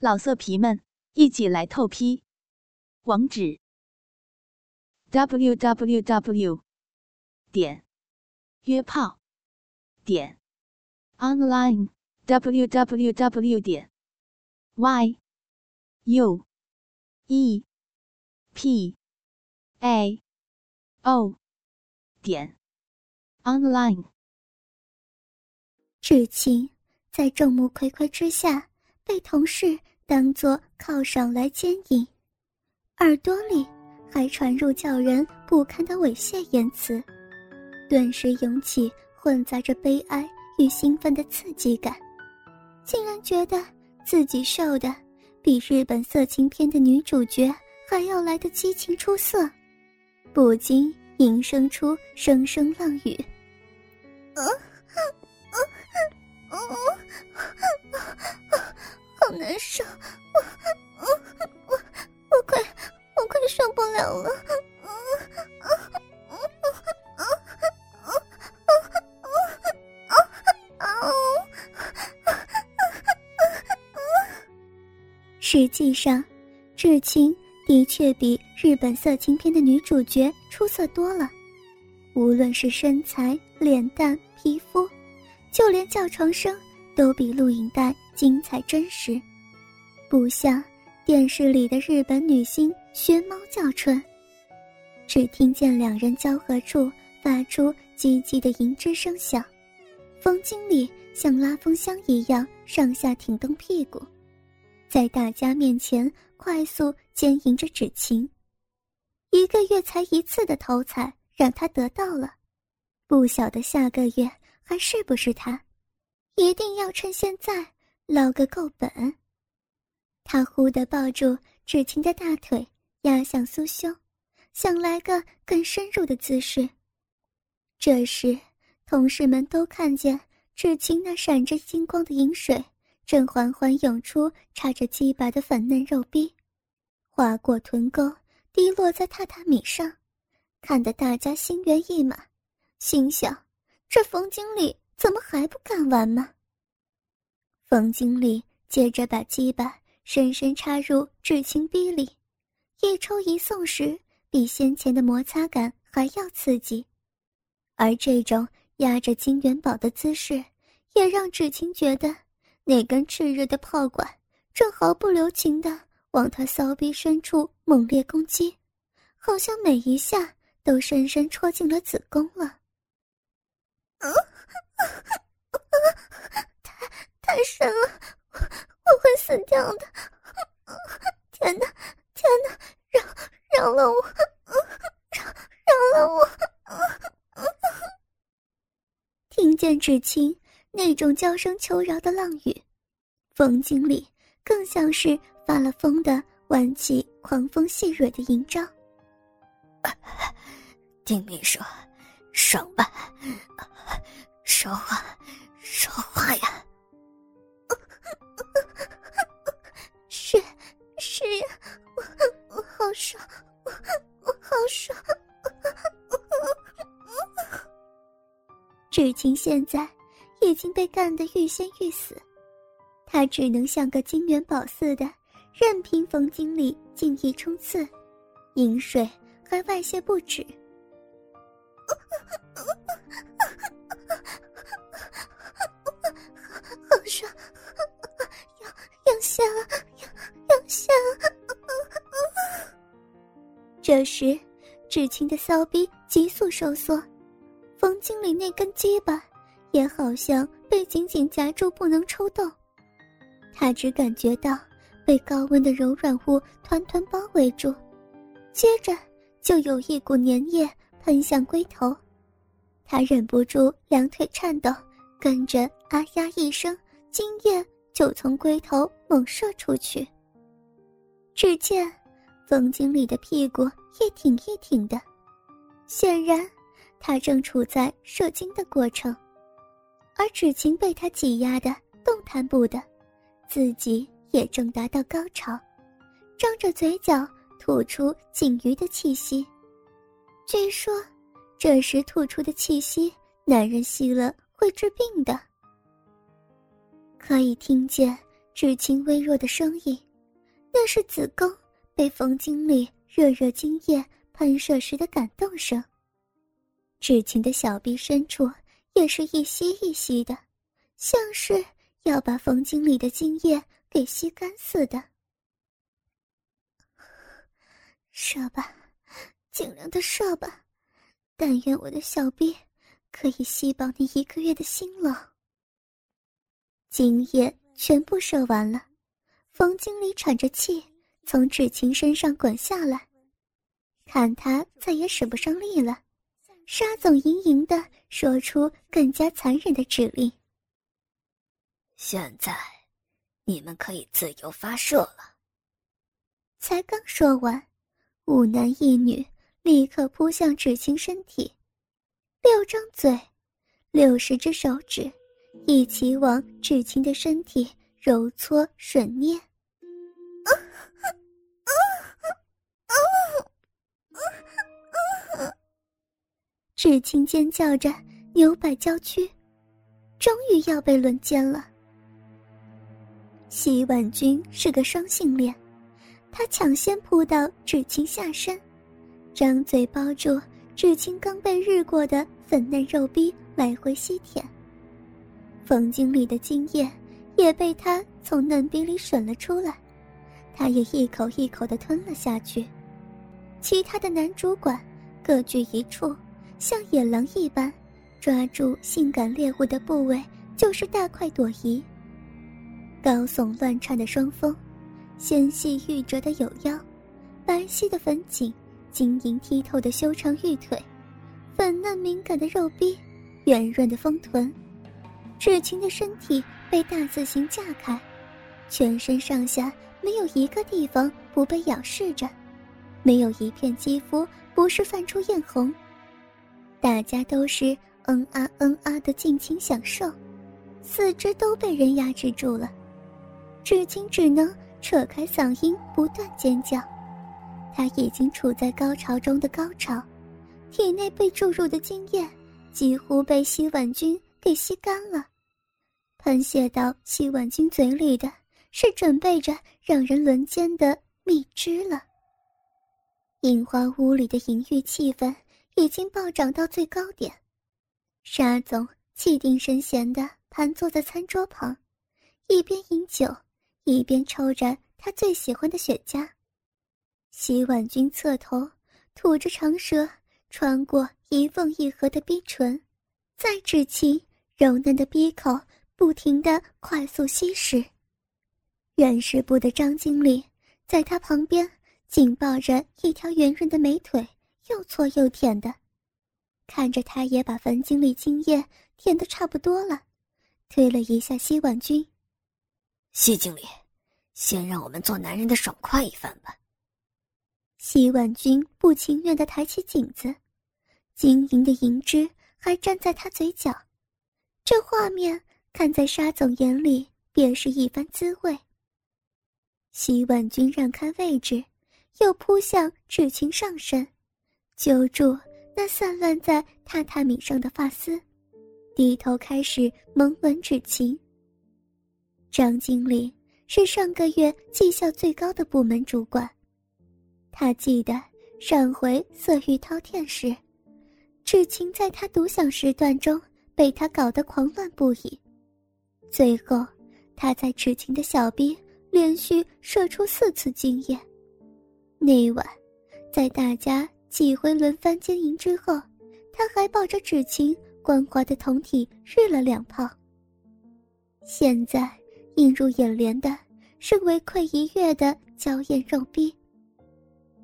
老色皮们，一起来透批！网址：w w w 点约炮点 online w w w 点 y u e p a o 点 online。至今，在众目睽睽之下，被同事。当作靠上来奸淫，耳朵里还传入叫人不堪的猥亵言辞，顿时涌起混杂着悲哀与兴奋的刺激感，竟然觉得自己受的比日本色情片的女主角还要来的激情出色，不禁吟声出声声浪语。好难受，我我我我快我快受不了了！实际上，志清的确比日本色情片的女主角出色多了，无论是身材、脸蛋、皮肤，就连叫床声都比录影带。精彩真实，不像电视里的日本女星学猫叫春。只听见两人交合处发出唧唧的银枝声响，风经理像拉风箱一样上下挺动屁股，在大家面前快速奸淫着芷晴。一个月才一次的头彩让他得到了，不晓得下个月还是不是他，一定要趁现在。捞个够本。他忽地抱住芷晴的大腿，压向酥胸，想来个更深入的姿势。这时，同事们都看见芷晴那闪着金光的银水，正缓缓涌出插着鸡巴的粉嫩肉壁，划过臀沟，滴落在榻榻米上，看得大家心猿意马，心想：这冯经理怎么还不干完吗？冯经理接着把鸡巴深深插入至清逼里，一抽一送时，比先前的摩擦感还要刺激，而这种压着金元宝的姿势，也让至清觉得那根炽热的炮管正毫不留情地往他骚逼深处猛烈攻击，好像每一下都深深戳进了子宫了。太深了，我会死掉的！天哪，天哪，饶饶了我，饶饶了我！听见芷清那种娇声求饶的浪语，冯经理更像是发了疯的挽起狂风细蕊的银章。听你说，爽吧，说话，芷晴现在已经被干得欲仙欲死，他只能像个金元宝似的，任凭冯经理尽意冲刺，饮水还外泄不止。好爽！要下，要要下！这时，至清的骚逼急速收缩，冯经理那根鸡巴也好像被紧紧夹住，不能抽动。他只感觉到被高温的柔软物团团包围住，接着就有一股粘液喷向龟头，他忍不住两腿颤抖，跟着啊呀一声，精液。就从龟头猛射出去。只见冯经理的屁股一挺一挺的，显然他正处在射精的过程，而芷晴被他挤压的动弹不得，自己也正达到高潮，张着嘴角吐出仅余的气息。据说，这时吐出的气息，男人吸了会治病的。可以听见至亲微弱的声音，那是子宫被冯经理热热精液喷射时的感动声。至亲的小臂深处也是一吸一吸的，像是要把冯经理的精液给吸干似的。射吧，尽量的射吧，但愿我的小臂可以吸饱你一个月的辛劳。精液全部射完了，冯经理喘着气从芷晴身上滚下来，看他再也使不上力了，沙总盈盈的说出更加残忍的指令：“现在，你们可以自由发射了。”才刚说完。五男一女立刻扑向芷晴身体，六张嘴，六十只手指，一起往芷晴的身体揉搓吮捏。芷晴尖叫着，扭摆娇躯，终于要被轮奸了。洗婉君是个双性恋。他抢先扑到芷晴下身，张嘴包住芷晴刚被日过的粉嫩肉逼，来回吸舔。冯经理的精液也被他从嫩逼里吮了出来，他也一口一口的吞了下去。其他的男主管各据一处，像野狼一般，抓住性感猎物的部位就是大快朵颐。高耸乱颤的双峰。纤细玉折的有腰，白皙的粉颈，晶莹剔透的修长玉腿，粉嫩敏感的肉壁，圆润的丰臀，芷晴的身体被大字形架开，全身上下没有一个地方不被仰视着，没有一片肌肤不是泛出艳红。大家都是嗯啊嗯啊的尽情享受，四肢都被人压制住了，至今只能。扯开嗓音，不断尖叫。他已经处在高潮中的高潮，体内被注入的精液几乎被洗碗君给吸干了，喷泻到洗碗君嘴里的是准备着让人轮奸的蜜汁了。樱花屋里的淫欲气氛已经暴涨到最高点，沙总气定神闲地盘坐在餐桌旁，一边饮酒。一边抽着他最喜欢的雪茄，洗碗君侧头吐着长舌，穿过一缝一合的逼唇，再指其柔嫩的逼口，不停的快速吸食。人事部的张经理在他旁边紧抱着一条圆润的美腿，又搓又舔的，看着他也把樊经理精液舔得差不多了，推了一下洗碗君。西经理，先让我们做男人的爽快一番吧。洗碗君不情愿的抬起颈子，晶莹的银汁还粘在他嘴角，这画面看在沙总眼里便是一番滋味。洗碗君让开位置，又扑向芷晴上身，揪住那散乱在榻榻米上的发丝，低头开始猛吻芷晴。张经理是上个月绩效最高的部门主管，他记得上回色欲饕餮时，芷晴在他独享时段中被他搞得狂乱不已，最后他在芷晴的小臂连续射出四次精液。那晚，在大家几回轮番经营之后，他还抱着芷晴光滑的酮体日了两炮。现在。映入眼帘的是唯愧一跃的娇艳肉逼。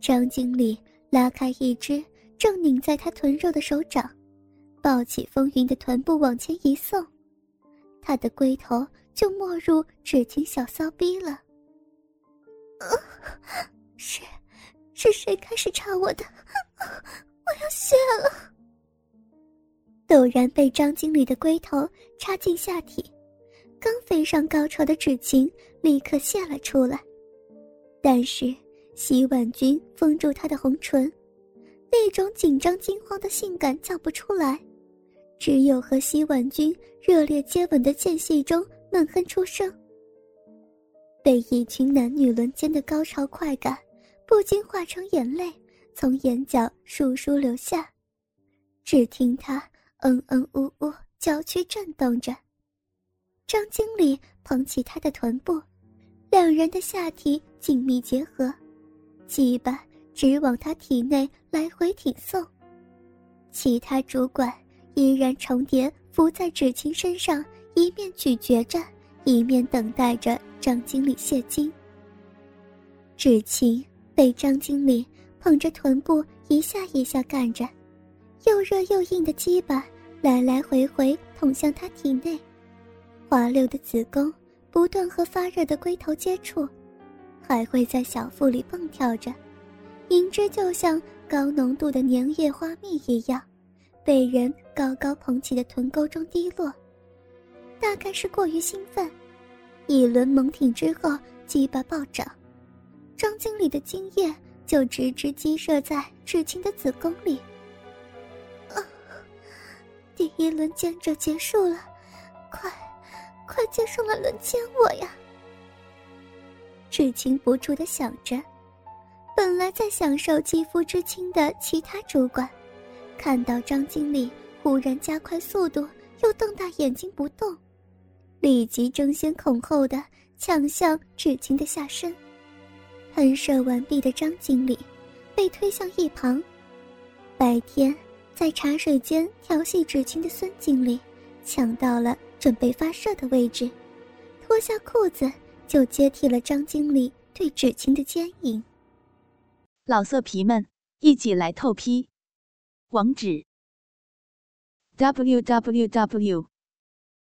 张经理拉开一只正拧在他臀肉的手掌，抱起风云的臀部往前一送，他的龟头就没入纸巾小骚逼了。是，是谁开始插我的？谢了！陡然被张经理的龟头插进下体。刚飞上高潮的芷晴立刻泄了出来，但是洗碗君封住她的红唇，那种紧张惊慌的性感叫不出来，只有和洗碗君热烈接吻的间隙中闷哼出声。被一群男女轮奸的高潮快感，不禁化成眼泪，从眼角簌簌流下。只听他嗯嗯呜呜，娇躯震动着。张经理捧起他的臀部，两人的下体紧密结合，鸡巴直往他体内来回挺送。其他主管依然重叠伏在芷晴身上，一面咀嚼着，一面等待着张经理泄精。芷晴被张经理捧着臀部一下一下干着。又热又硬的鸡巴来来回回捅向他体内，滑溜的子宫不断和发热的龟头接触，还会在小腹里蹦跳着，银汁就像高浓度的粘液花蜜一样，被人高高捧起的臀沟中滴落。大概是过于兴奋，一轮猛挺之后，鸡巴暴涨，张经理的精液就直直击射在至亲的子宫里。啊第一轮奸者结束了，快，快结束了轮奸我呀！至情不住的想着。本来在享受肌肤之亲的其他主管，看到张经理忽然加快速度，又瞪大眼睛不动，立即争先恐后的抢向至亲的下身。喷射完毕的张经理被推向一旁。白天。在茶水间调戏芷晴的孙经理，抢到了准备发射的位置，脱下裤子就接替了张经理对芷晴的奸淫。老色皮们，一起来透批！网址：w w w.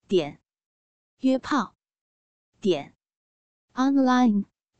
点约炮点 online